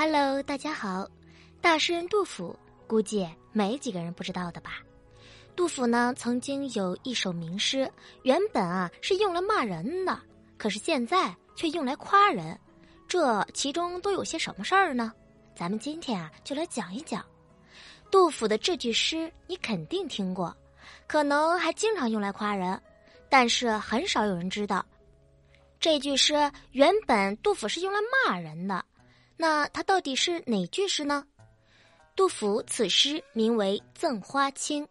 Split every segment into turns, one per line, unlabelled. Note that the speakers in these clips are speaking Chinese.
Hello，大家好。大诗人杜甫，估计没几个人不知道的吧？杜甫呢，曾经有一首名诗，原本啊是用来骂人的，可是现在却用来夸人。这其中都有些什么事儿呢？咱们今天啊，就来讲一讲。杜甫的这句诗，你肯定听过，可能还经常用来夸人，但是很少有人知道，这句诗原本杜甫是用来骂人的。那它到底是哪句诗呢？杜甫此诗名为《赠花卿》，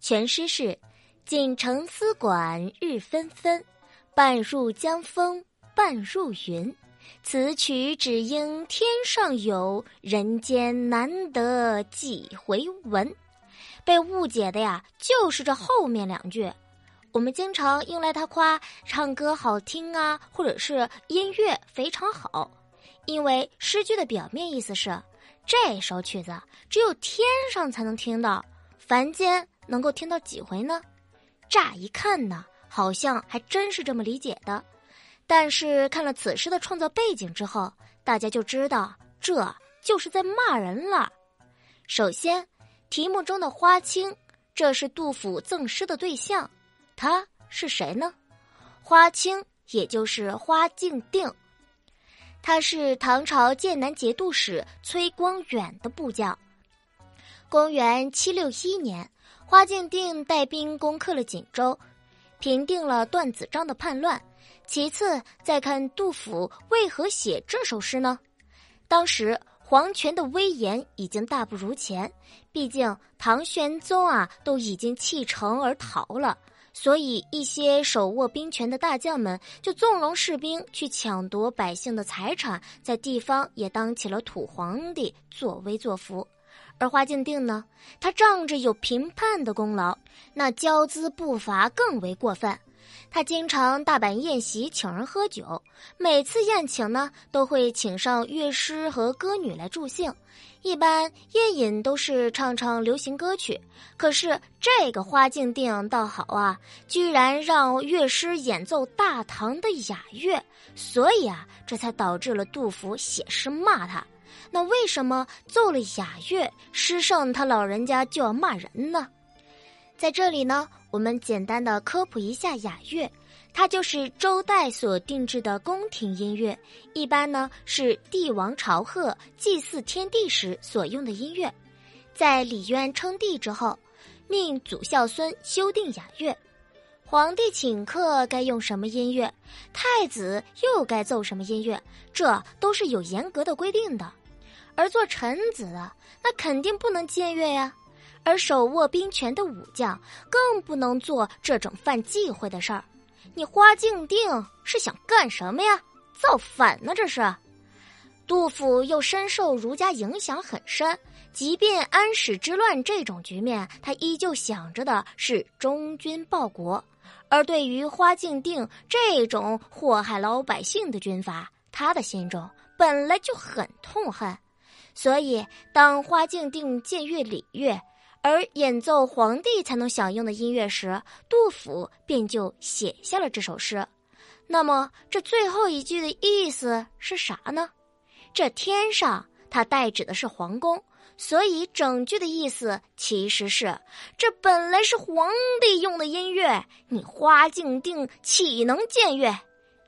全诗是：锦城丝管日纷纷，半入江风半入云。此曲只应天上有人间难得几回闻。被误解的呀，就是这后面两句。我们经常用来它夸唱歌好听啊，或者是音乐非常好。因为诗句的表面意思是，这首曲子只有天上才能听到，凡间能够听到几回呢？乍一看呢，好像还真是这么理解的。但是看了此诗的创作背景之后，大家就知道这就是在骂人了。首先，题目中的花卿，这是杜甫赠诗的对象，他是谁呢？花卿也就是花敬定。他是唐朝剑南节度使崔光远的部将。公元七六一年，花敬定带兵攻克了锦州，平定了段子章的叛乱。其次，再看杜甫为何写这首诗呢？当时皇权的威严已经大不如前，毕竟唐玄宗啊都已经弃城而逃了。所以，一些手握兵权的大将们就纵容士兵去抢夺百姓的财产，在地方也当起了土皇帝，作威作福。而花敬定呢，他仗着有平叛的功劳，那骄资不伐更为过分。他经常大摆宴席，请人喝酒。每次宴请呢，都会请上乐师和歌女来助兴。一般宴饮都是唱唱流行歌曲。可是这个花敬定倒好啊，居然让乐师演奏大唐的雅乐。所以啊，这才导致了杜甫写诗骂他。那为什么奏了雅乐，诗圣他老人家就要骂人呢？在这里呢，我们简单的科普一下雅乐，它就是周代所定制的宫廷音乐，一般呢是帝王朝贺、祭祀天地时所用的音乐。在李渊称帝之后，命祖孝孙修订雅乐，皇帝请客该用什么音乐，太子又该奏什么音乐，这都是有严格的规定的。而做臣子的，那肯定不能僭越呀。而手握兵权的武将更不能做这种犯忌讳的事儿。你花敬定是想干什么呀？造反呢？这是。杜甫又深受儒家影响很深，即便安史之乱这种局面，他依旧想着的是忠君报国。而对于花敬定这种祸害老百姓的军阀，他的心中本来就很痛恨。所以，当花敬定僭越礼乐。而演奏皇帝才能享用的音乐时，杜甫便就写下了这首诗。那么，这最后一句的意思是啥呢？这天上，它代指的是皇宫，所以整句的意思其实是：这本来是皇帝用的音乐，你花敬定岂能僭越？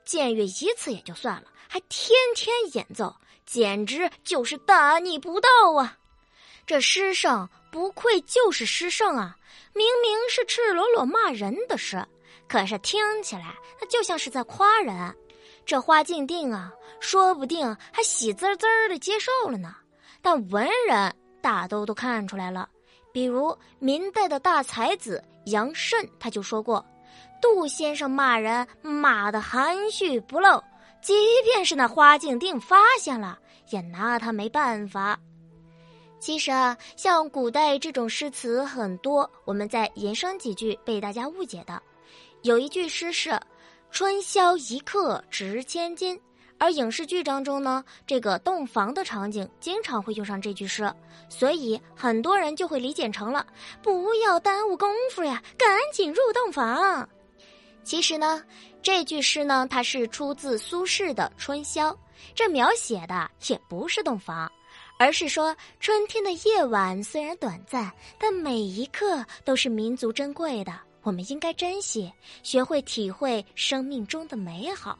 僭越一次也就算了，还天天演奏，简直就是大逆不道啊！这诗圣。不愧就是诗圣啊！明明是赤裸裸骂人的诗，可是听起来那就像是在夸人。这花敬定啊，说不定还喜滋滋的接受了呢。但文人大都都看出来了，比如明代的大才子杨慎，他就说过：“杜先生骂人骂的含蓄不露，即便是那花敬定发现了，也拿他没办法。”其实啊，像古代这种诗词很多，我们再延伸几句被大家误解的。有一句诗是“春宵一刻值千金”，而影视剧当中呢，这个洞房的场景经常会用上这句诗，所以很多人就会理解成了“不要耽误功夫呀，赶紧入洞房”。其实呢，这句诗呢，它是出自苏轼的《春宵》，这描写的也不是洞房。而是说春天的夜晚虽然短暂，但每一刻都是民族珍贵的，我们应该珍惜，学会体会生命中的美好。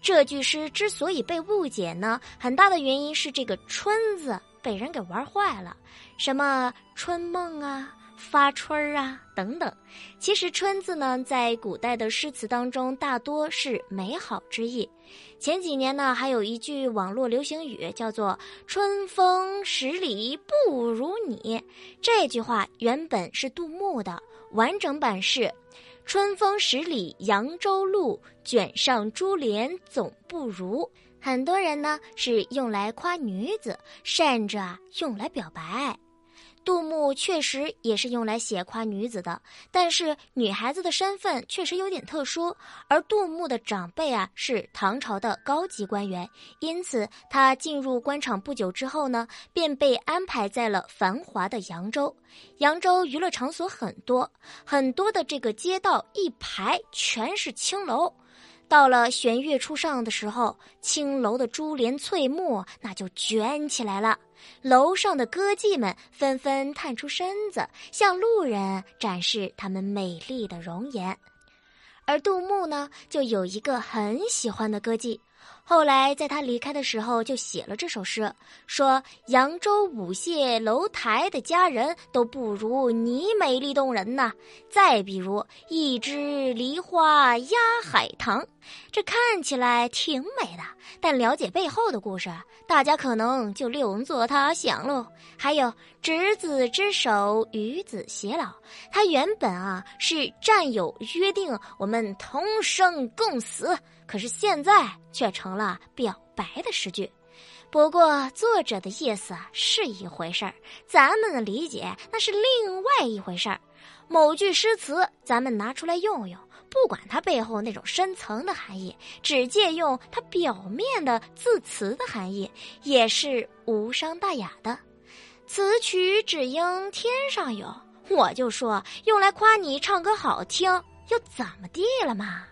这句诗之所以被误解呢，很大的原因是这个“春”字被人给玩坏了，什么春梦啊。发春儿啊，等等。其实“春”字呢，在古代的诗词当中，大多是美好之意。前几年呢，还有一句网络流行语叫做“春风十里不如你”。这句话原本是杜牧的，完整版是“春风十里扬州路，卷上珠帘总不如”。很多人呢是用来夸女子，甚至啊用来表白。杜牧确实也是用来写夸女子的，但是女孩子的身份确实有点特殊，而杜牧的长辈啊是唐朝的高级官员，因此他进入官场不久之后呢，便被安排在了繁华的扬州。扬州娱乐场所很多，很多的这个街道一排全是青楼。到了玄月初上的时候，青楼的珠帘翠幕那就卷起来了，楼上的歌妓们纷纷探出身子，向路人展示她们美丽的容颜。而杜牧呢，就有一个很喜欢的歌妓。后来，在他离开的时候，就写了这首诗，说：“扬州舞榭楼台的佳人都不如你美丽动人呐。”再比如“一枝梨花压海棠”，这看起来挺美的，但了解背后的故事，大家可能就另作他想喽。还有“执子之手，与子偕老”，他原本啊是战友约定，我们同生共死。可是现在却成了表白的诗句，不过作者的意思是一回事儿，咱们的理解那是另外一回事儿。某句诗词咱们拿出来用用，不管它背后那种深层的含义，只借用它表面的字词的含义，也是无伤大雅的。此曲只应天上有，我就说用来夸你唱歌好听，又怎么地了嘛？